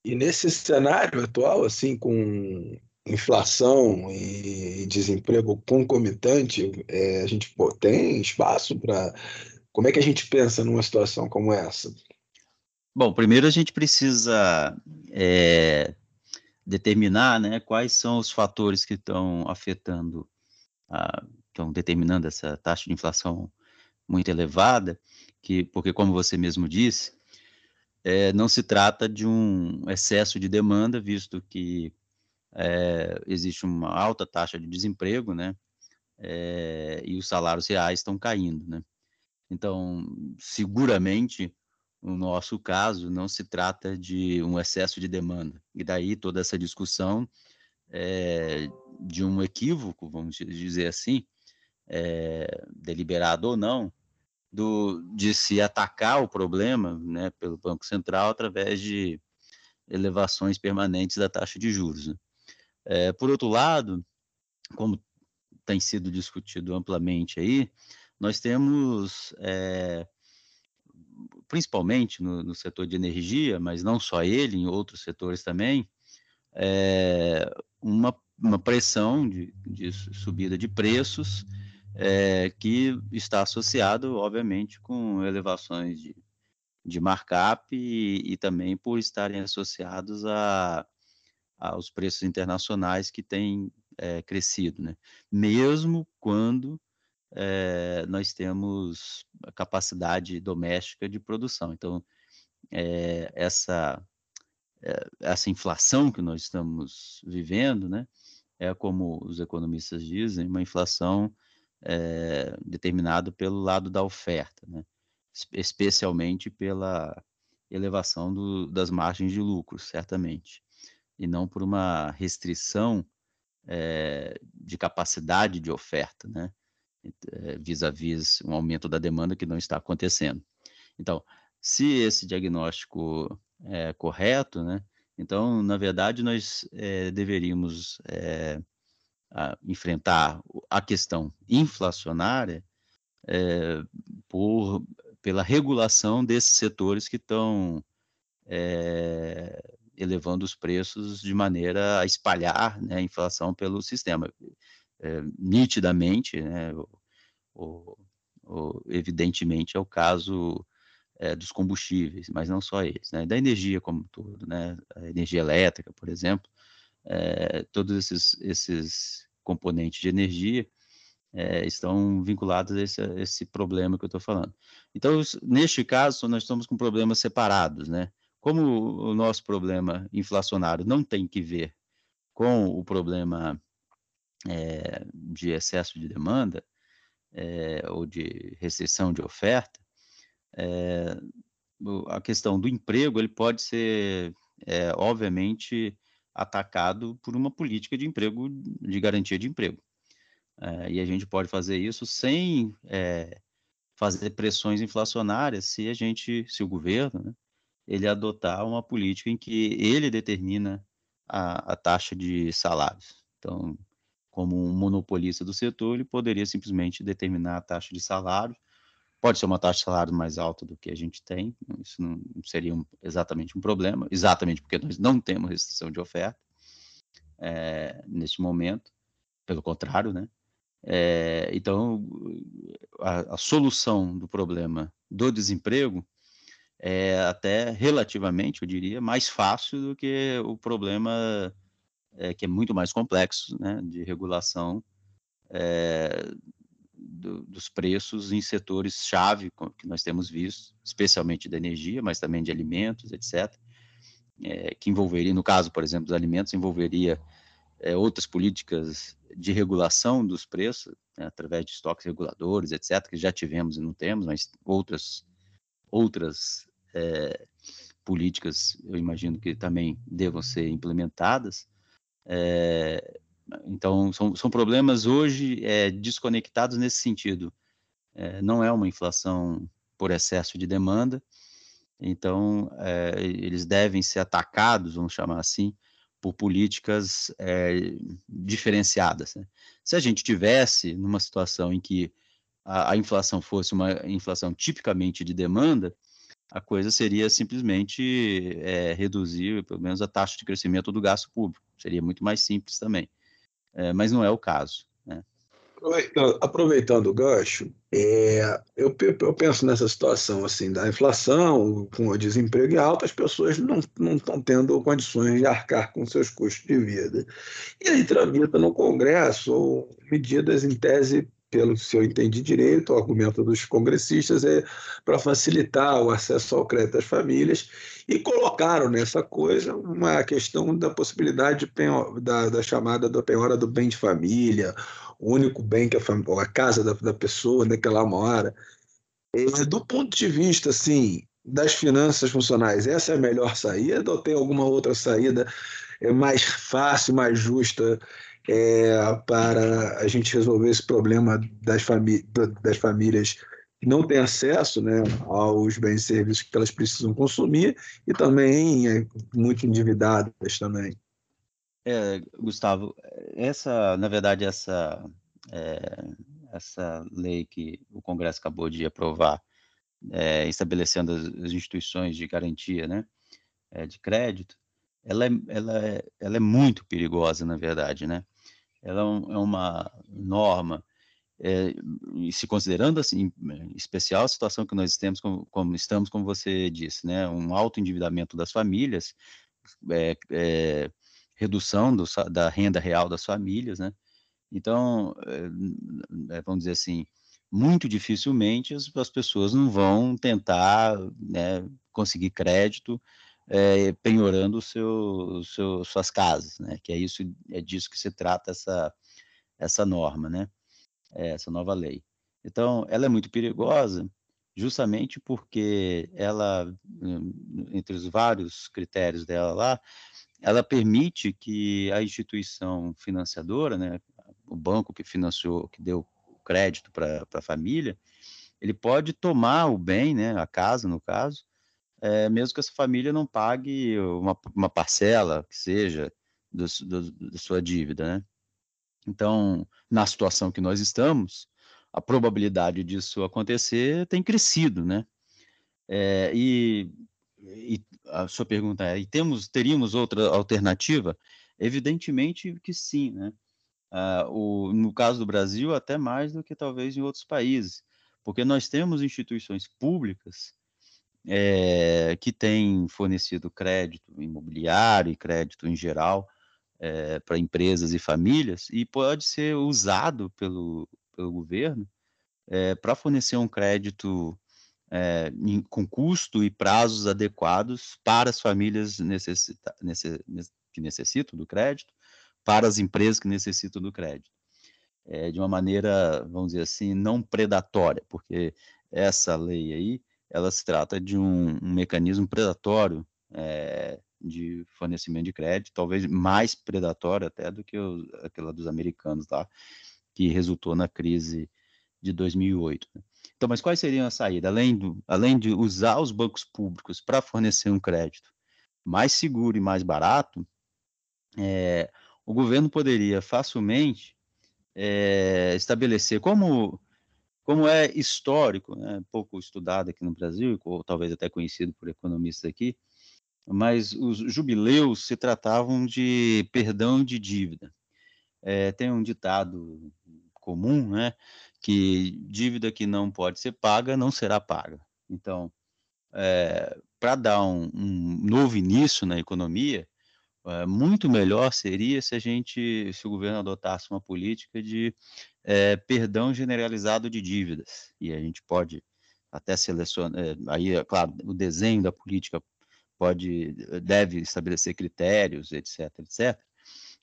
E nesse cenário atual, assim, com inflação e desemprego concomitante, é, a gente pô, tem espaço para. Como é que a gente pensa numa situação como essa? Bom, primeiro a gente precisa é, determinar né, quais são os fatores que estão afetando, estão determinando essa taxa de inflação muito elevada, que, porque, como você mesmo disse, é, não se trata de um excesso de demanda, visto que é, existe uma alta taxa de desemprego, né? É, e os salários reais estão caindo, né? Então, seguramente, no nosso caso, não se trata de um excesso de demanda. E daí toda essa discussão é, de um equívoco, vamos dizer assim, é, deliberado ou não, do, de se atacar o problema né, pelo Banco Central através de elevações permanentes da taxa de juros. Né? É, por outro lado, como tem sido discutido amplamente aí, nós temos, é, principalmente no, no, setor de energia, mas não só ele, em outros setores também, é, uma, uma pressão de, de subida de preços é, que está associado, obviamente, com elevações de, de markup e, e também por estarem associados a, aos preços internacionais que têm crescido, né? mesmo quando é, nós temos a capacidade doméstica de produção. Então, é, essa, essa inflação que nós estamos vivendo, né, é como os economistas dizem, uma inflação é, determinado pelo lado da oferta, né? especialmente pela elevação do, das margens de lucro, certamente, e não por uma restrição é, de capacidade de oferta, né? Vis-à-vis -vis um aumento da demanda que não está acontecendo. Então, se esse diagnóstico é correto, né? Então, na verdade, nós é, deveríamos é, a enfrentar a questão inflacionária é, por, pela regulação desses setores que estão elevando os preços de maneira a espalhar né, a inflação pelo sistema. É, nitidamente, né, o, o, o, evidentemente, é o caso é, dos combustíveis, mas não só eles, né, da energia como todo, né, a energia elétrica, por exemplo, é, todos esses, esses componentes de energia é, estão vinculados a esse, a esse, problema que eu estou falando. Então, neste caso, nós estamos com problemas separados, né? Como o nosso problema inflacionário não tem que ver com o problema é, de excesso de demanda é, ou de restrição de oferta, é, a questão do emprego ele pode ser, obviamente, atacado por uma política de emprego, de garantia de emprego. E a gente pode fazer isso sem fazer pressões inflacionárias se a gente, se o governo, né, ele adotar uma política em que ele determina a, a taxa de salários. Então, como um monopolista do setor, ele poderia simplesmente determinar a taxa de salário Pode ser uma taxa de salário mais alta do que a gente tem, isso não seria um, exatamente um problema, exatamente porque nós não temos restrição de oferta é, neste momento, pelo contrário, né? É, então, a, a, solução do problema do desemprego é até relativamente, eu diria, mais fácil do que o problema é, que é muito mais complexo, né, de regulação é, do, dos preços em setores-chave que nós temos visto, especialmente da energia, mas também de alimentos, etc., é, que envolveria, no caso, por exemplo, dos alimentos, envolveria é, outras políticas de regulação dos preços, né, através de estoques reguladores, etc., que já tivemos e não temos, mas outras, outras é, políticas, eu imagino que também devam ser implementadas, é, então, são, são problemas hoje é, desconectados nesse sentido. É, não é uma inflação por excesso de demanda, então é, eles devem ser atacados, vamos chamar assim, por políticas diferenciadas. Né? Se a gente tivesse numa situação em que a, a inflação fosse uma inflação tipicamente de demanda, a coisa seria simplesmente é, reduzir, pelo menos, a taxa de crescimento do gasto público seria muito mais simples também. É, mas não é o caso. Né? Aproveitando, o gancho, é, eu, eu, penso nessa situação assim da inflação, com o desemprego alto, as pessoas não, não estão tendo condições de arcar com seus custos de vida. E aí tramita no Congresso medidas em tese pelo se eu entendi direito, o argumento dos congressistas é para facilitar o acesso ao crédito das famílias e colocaram nessa coisa uma questão da possibilidade da, da, chamada da penhora do bem de família, o único bem que a, a casa da, da pessoa né, que ela mora. É, do ponto de vista assim das finanças funcionais, essa é a melhor saída ou tem alguma outra saída é mais fácil, mais justa é, para a gente resolver esse problema das, famí das famílias que não têm acesso né, aos bens e serviços que elas precisam consumir e também é, muito endividadas também. É, Gustavo, essa, na verdade, essa, é, essa lei que o Congresso acabou de aprovar, é, estabelecendo as, as, instituições de garantia né, é, de crédito, ela é, ela, é, ela é muito perigosa, na verdade, né? Ela é, é uma norma, é, e se considerando assim, em especial a situação que nós temos, como, como estamos, como você disse, né, um alto endividamento das famílias, é, é, redução do, da renda real das famílias, né, então, é, vamos dizer assim, muito dificilmente as, as pessoas não vão tentar né, conseguir crédito é, penhorando seu, seu, suas casas, né? Que é isso, é disso que se trata essa essa norma, né? É, essa nova lei. Então, ela é muito perigosa, justamente porque ela, hum, entre os vários critérios dela lá, ela permite que a instituição financiadora, né, o banco que financiou, que deu crédito para a família, ele pode tomar o bem, né, a casa no caso, é, mesmo que essa família não pague uma, uma parcela, que seja, do, do, da sua dívida, né? Então, na situação que nós estamos, a probabilidade disso acontecer tem crescido, né? É, e, e, a sua pergunta é: e temos, teríamos outra alternativa? Evidentemente que sim, né? Ah, o, no caso do Brasil, até mais do que talvez em outros países, porque nós temos instituições públicas é, que tem fornecido crédito imobiliário e crédito em geral é, para empresas e famílias e pode ser usado pelo, pelo governo é, para fornecer um crédito em, com custo e prazos adequados para as famílias necessita, necess, que necessitam do crédito, para as empresas que necessitam do crédito. de uma maneira, vamos dizer assim, não predatória, porque essa lei aí, ela se trata de um, um mecanismo predatório é, de fornecimento de crédito, talvez mais predatório até do que o, aquela dos americanos lá, que resultou na crise de 2008. Né? Então, mas quais seriam as saídas? Além, do, além de usar os bancos públicos para fornecer um crédito mais seguro e mais barato, é, o governo poderia facilmente é, estabelecer como como é histórico, né, pouco estudado aqui no Brasil, ou talvez até conhecido por economistas aqui, mas os jubileus se tratavam de perdão de dívida. É, tem um ditado comum, né, que dívida que não pode ser paga não será paga. Então, é, para dar um, um, novo início na economia, é, muito melhor seria se a gente, se o governo adotasse uma política de é, perdão generalizado de dívidas. E a gente pode até selecionar, é, aí, é claro, o desenho da política pode, deve estabelecer critérios, etc, etc.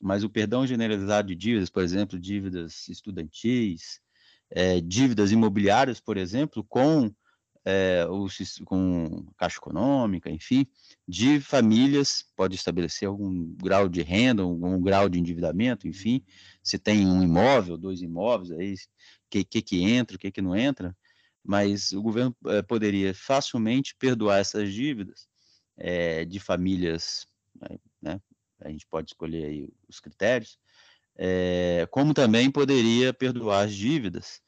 Mas o perdão generalizado de dívidas, por exemplo, dívidas estudantis, é, dívidas imobiliárias, por exemplo, com é, com caixa econômica, enfim, de famílias, pode estabelecer algum grau de renda, algum grau de endividamento, enfim, se tem um imóvel, dois imóveis, aí, o que, que, que entra, o que, que não entra, mas o governo é, poderia facilmente perdoar essas dívidas é, de famílias, né, a gente pode escolher aí os critérios, é, como também poderia perdoar as dívidas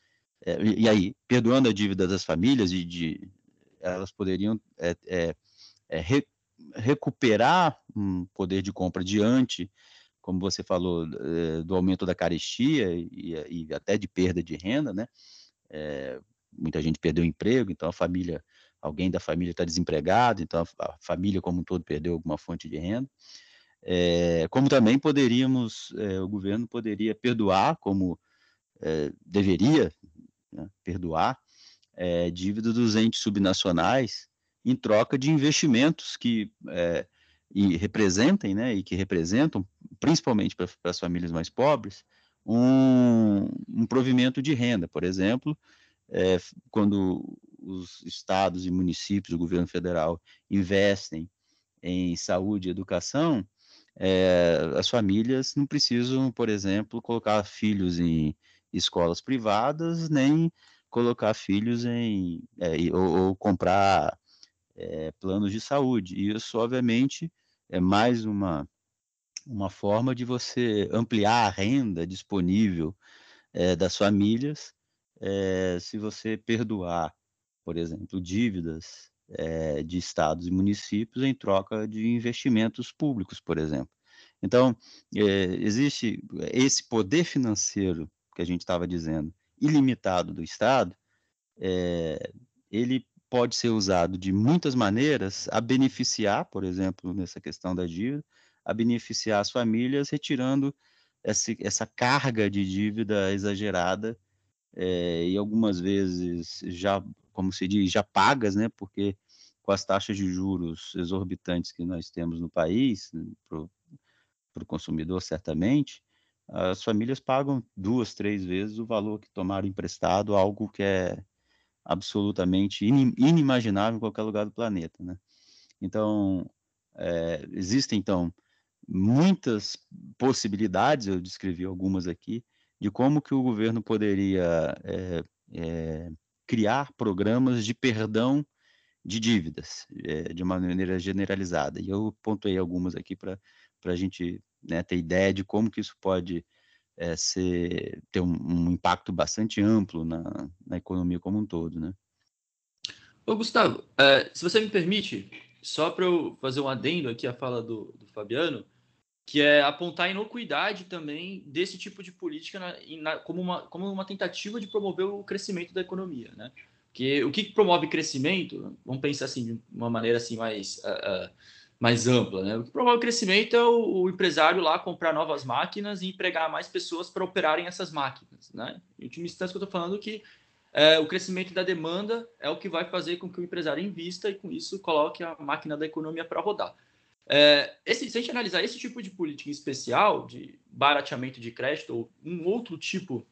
é, e aí, perdoando a dívida das famílias, e de, elas poderiam é, é, é, re, recuperar um poder de compra diante como você falou, eh, do aumento da carestia e, e até de perda de renda, né? É, muita gente perdeu emprego, então a família, alguém da família está desempregado, então a, família como um todo perdeu alguma fonte de renda. É, como também poderíamos, é, o governo poderia perdoar, como deveria né, perdoar, dívida dos entes subnacionais em troca de investimentos que e representem, né, e que representam, principalmente para as famílias mais pobres, um, um provimento de renda. Por exemplo, é, quando os estados e municípios, o governo federal, investem em saúde e educação, é, as famílias não precisam, por exemplo, colocar filhos em escolas privadas, nem colocar filhos em é, ou, ou, comprar é, planos de saúde. E isso, obviamente, é mais uma, uma forma de você ampliar a renda disponível é, das famílias é, se você perdoar, por exemplo, dívidas é, de estados e municípios em troca de investimentos públicos, por exemplo. Então, existe esse poder financeiro que a gente estava dizendo, ilimitado do Estado, ele pode ser usado de muitas maneiras a beneficiar, por exemplo, nessa questão da dívida, a beneficiar as famílias, retirando essa, essa carga de dívida exagerada é, e algumas vezes já, como se diz, já pagas, né? Porque com as taxas de juros exorbitantes que nós temos no país, para o consumidor, certamente, as famílias pagam duas, três vezes o valor que tomaram emprestado, algo que é absolutamente inimaginável em qualquer lugar do planeta, né? Então, é, existem, então, muitas possibilidades, eu descrevi algumas aqui, de como que o governo poderia é, é, criar programas de perdão de dívidas, de uma maneira generalizada. E eu pontuei algumas aqui para a gente né, ter ideia de como que isso pode é, ser, ter um, um, impacto bastante amplo na, na economia como um todo, né? Ô, Gustavo, é, se você me permite, só para eu fazer um adendo aqui à fala do, do, Fabiano, que é apontar a inocuidade também desse tipo de política na, na, como, uma, como uma tentativa de promover o crescimento da economia, né? Que o que promove crescimento? Vamos pensar assim de uma maneira assim mais uh, uh, mais ampla. Né? O que promove o crescimento é o, o, empresário lá comprar novas máquinas e empregar mais pessoas para operarem essas máquinas. Né? Em última instância, eu estou falando que é, o crescimento da demanda é o que vai fazer com que o empresário invista e, com isso, coloque a máquina da economia para rodar. É, esse, se a gente analisar esse tipo de política especial, de barateamento de crédito, ou um outro tipo,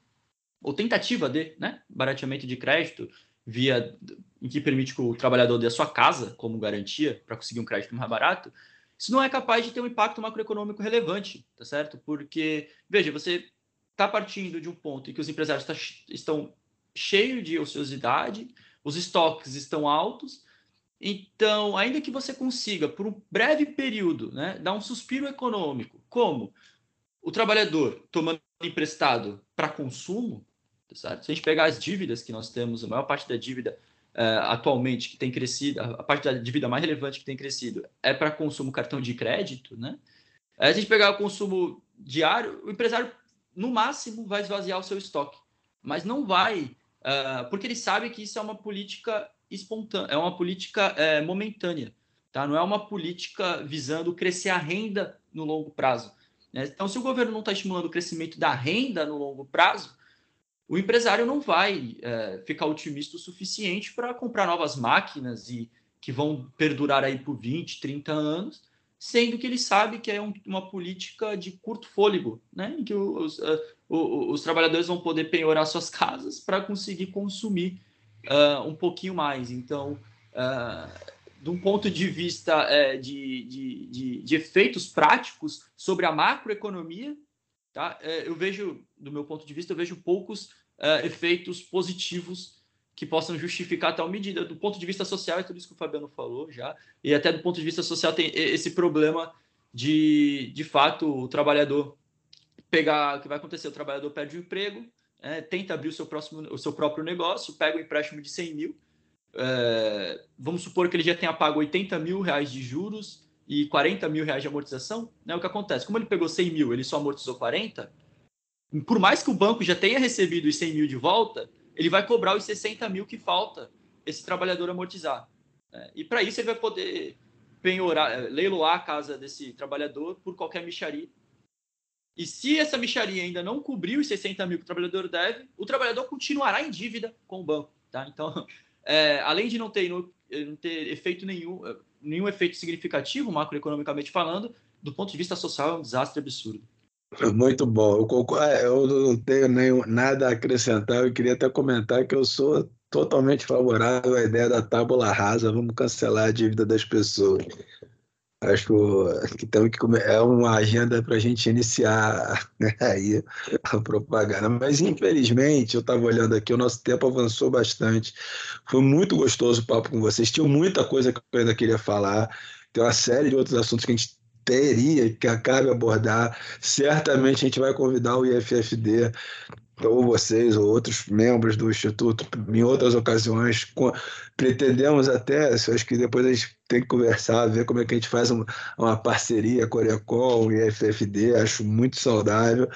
ou tentativa de né, barateamento de crédito, via em que permite que o trabalhador dê a sua casa como garantia para conseguir um crédito mais barato, isso não é capaz de ter um impacto macroeconômico relevante, tá certo? Porque, veja, você está partindo de um ponto em que os empresários tá, estão cheios de ociosidade, os estoques estão altos, então, ainda que você consiga, por um breve período, né, dar um suspiro econômico, como o trabalhador tomando emprestado para consumo, Certo? Se a gente pegar as dívidas que nós temos, a maior parte da dívida uh, atualmente que tem crescido, a parte da dívida mais relevante que tem crescido é para consumo cartão de crédito, né? Se a gente pegar o consumo diário, o empresário, no máximo, vai esvaziar o seu estoque, mas não vai, uh, porque ele sabe que isso é uma política espontânea, é uma política é, momentânea, tá? Não é uma política visando crescer a renda no longo prazo. Né? Então, se o governo não está estimulando o crescimento da renda no longo prazo, o empresário não vai é, ficar otimista o suficiente para comprar novas máquinas e que vão perdurar aí por 20, 30 anos, sendo que ele sabe que é um, uma política de curto fôlego, né? em que os, uh, os, os trabalhadores vão poder penhorar suas casas para conseguir consumir uh, um pouquinho mais. Então, uh, de um ponto de vista uh, de, de, de, de, efeitos práticos sobre a macroeconomia, Tá? É, eu vejo, do meu ponto de vista, eu vejo poucos uh, efeitos positivos que possam justificar tal medida. Do ponto de vista social, é tudo isso que o Fabiano falou já, e até do ponto de vista social tem esse problema de, de fato, o trabalhador pegar, o que vai acontecer? O trabalhador perde o emprego, é, tenta abrir o seu, próximo, o seu próprio negócio, pega o um empréstimo de 100 mil, é, vamos supor que ele já tenha pago 80 mil reais de juros, e 40 mil reais de amortização, né, o que acontece? Como ele pegou 100 mil, ele só amortizou 40, por mais que o banco já tenha recebido os 100 mil de volta, ele vai cobrar os 60 mil que falta esse trabalhador amortizar. Né? E para isso ele vai poder penhorar, eh, leiloar a casa desse trabalhador por qualquer micharia. E se essa micharia ainda não cobrir os 60 mil que o trabalhador deve, o trabalhador continuará em dívida com o banco. Tá? Então, *laughs* é, além de não ter, não ter efeito nenhum, eh, nenhum efeito significativo, macroeconomicamente falando, do ponto de vista social, é um desastre absurdo. Muito bom. Eu, é, eu não tenho nem nada a acrescentar. Eu queria até comentar que eu sou totalmente favorável à ideia da tábula rasa. Vamos cancelar a dívida das pessoas. Acho que temos que é uma agenda para a gente iniciar *laughs* né, aí a propaganda. Mas infelizmente eu estava olhando aqui, o nosso tempo avançou bastante. Foi muito gostoso o papo com vocês. Tinha muita coisa que eu ainda queria falar. Tem uma série de outros assuntos que a gente teria que acabe abordar. Certamente a gente vai convidar o IFFD ou vocês ou outros membros do Instituto em outras ocasiões. Pretendemos até, acho que depois a gente tem que conversar, ver como é que a gente faz uma, uma parceria Corecol e FFD, acho muito saudável.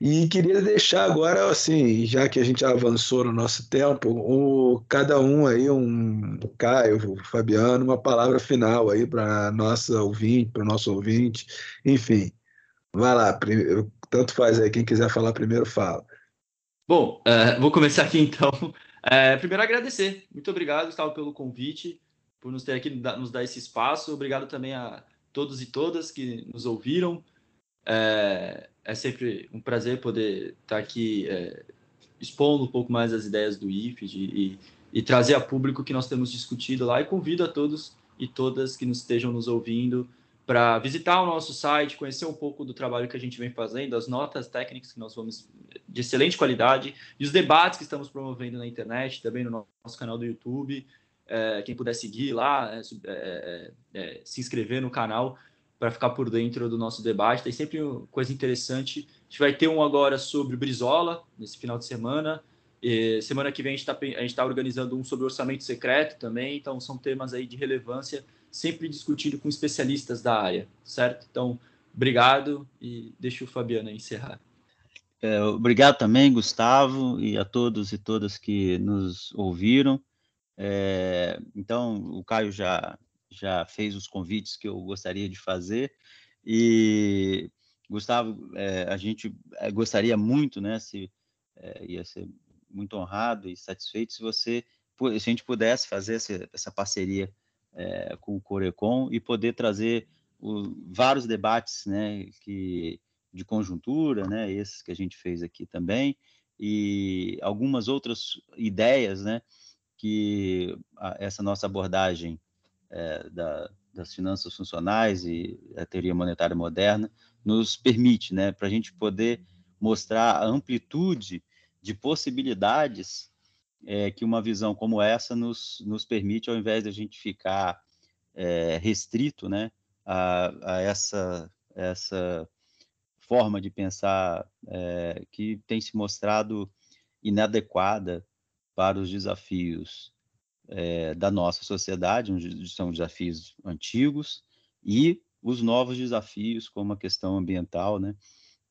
E queria deixar agora, assim, já que a gente avançou no nosso tempo, o, cada um aí, um Caio, o Fabiano, uma palavra final aí para nossa ouvinte, para o nosso ouvinte, enfim. Vai lá, tanto faz aí, quem quiser falar primeiro, fala. Bom, uh, vou começar aqui *laughs* então. Uh, primeiro agradecer. Muito obrigado, Gustavo, pelo convite, por nos ter aqui, nos dar esse espaço. Obrigado também a todos e todas que nos ouviram. É, é sempre um prazer poder estar aqui é, expondo um pouco mais as ideias do IFED e, e, trazer a público o que nós temos discutido lá. E convido a todos e todas que nos estejam nos ouvindo para visitar o nosso site, conhecer um pouco do trabalho que a gente vem fazendo, as notas técnicas que nós vamos de excelente qualidade e os debates que estamos promovendo na internet, também no nosso canal do YouTube. É, quem puder seguir lá, é, é, é, se inscrever no canal para ficar por dentro do nosso debate. Tem sempre coisa interessante. A gente vai ter um agora sobre Brizola, nesse final de semana. E semana que vem a gente está tá organizando um sobre orçamento secreto também. Então, são temas aí de relevância sempre discutindo com especialistas da área, certo? Então, obrigado e deixo o Fabiano encerrar. É, obrigado também, Gustavo, e a todos e todas que nos ouviram. É, então, o Caio já, já fez os convites que eu gostaria de fazer, e, Gustavo, é, a gente é, gostaria muito, né, se é, ia ser muito honrado e satisfeito se você, se a gente pudesse fazer essa, essa parceria é, com o Corecon e poder trazer o, vários debates né, que, de conjuntura, né, esses que a gente fez aqui também, e algumas outras ideias né, que a, essa nossa abordagem é, da, das finanças funcionais e a teoria monetária moderna nos permite, né, para a gente poder mostrar a amplitude de possibilidades é, que uma visão como essa nos, nos permite, ao invés de a gente ficar é, restrito né, a, a, essa, essa forma de pensar é, que tem se mostrado inadequada para os desafios é, da nossa sociedade, são desafios antigos, e os novos desafios, como a questão ambiental, né,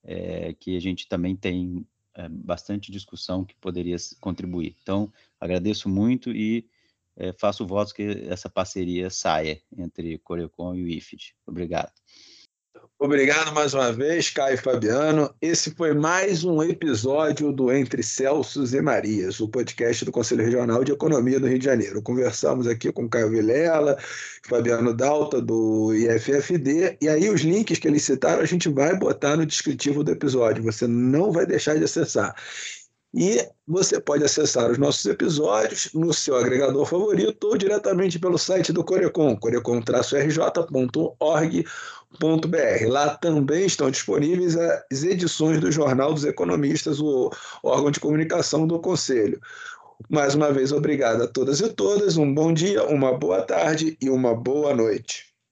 é, que a gente também tem é, bastante discussão que poderia contribuir. Então, agradeço muito e faço votos que essa parceria saia entre Corecon e o IFID. Obrigado. Obrigado mais uma vez, Caio Fabiano. Esse foi mais um episódio do Entre Celsos e Marias, o podcast do Conselho Regional de Economia do Rio de Janeiro. Conversamos aqui com Caio Vilela, Fabiano Dalta, do IFFD, e aí os links que eles citaram a gente vai botar no descritivo do episódio. Você não vai deixar de acessar. E você pode acessar os nossos episódios no seu agregador favorito ou diretamente pelo site do Corecon, corecon-rj.org www.economia.br. Lá também estão disponíveis as edições do Jornal dos Economistas, o órgão de comunicação do Conselho. Mais uma vez, obrigado a todas e todas, um bom dia, uma boa tarde e uma boa noite.